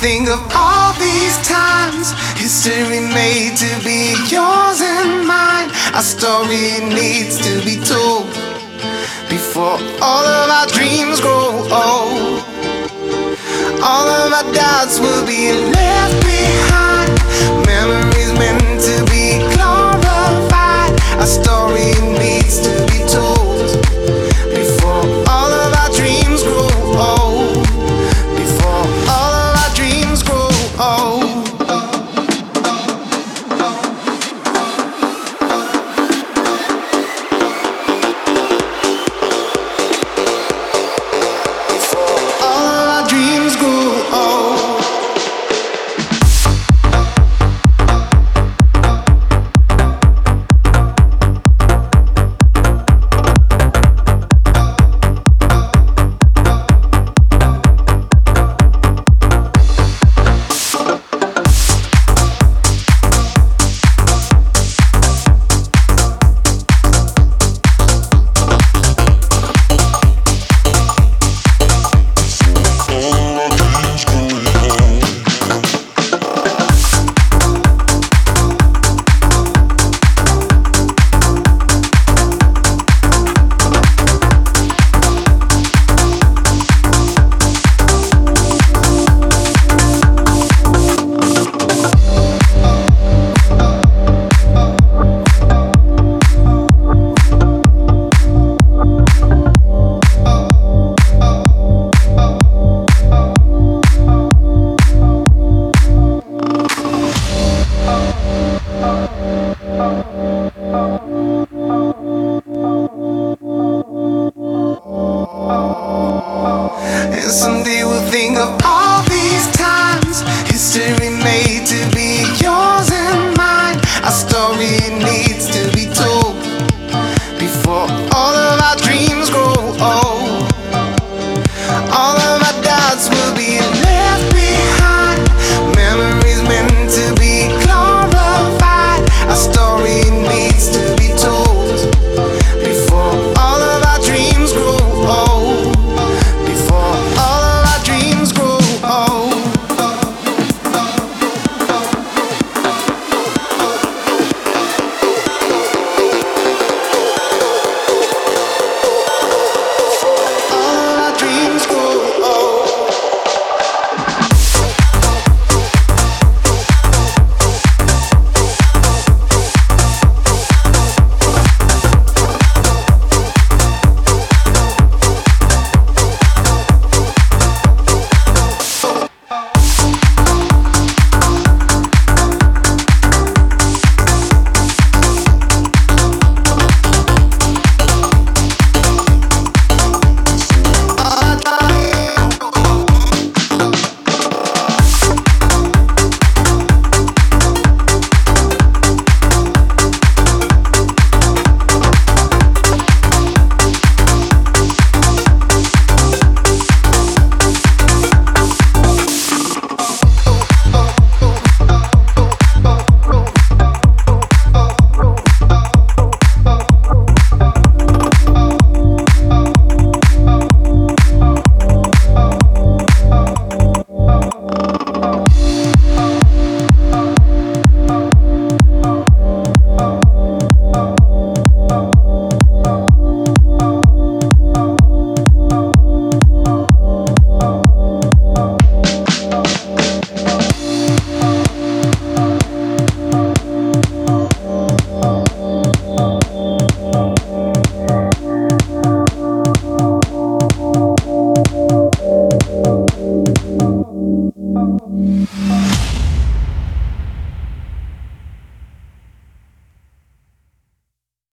think of all these times history made to be yours and mine. Our story needs to be told before all of our dreams grow old. All of our doubts will be left.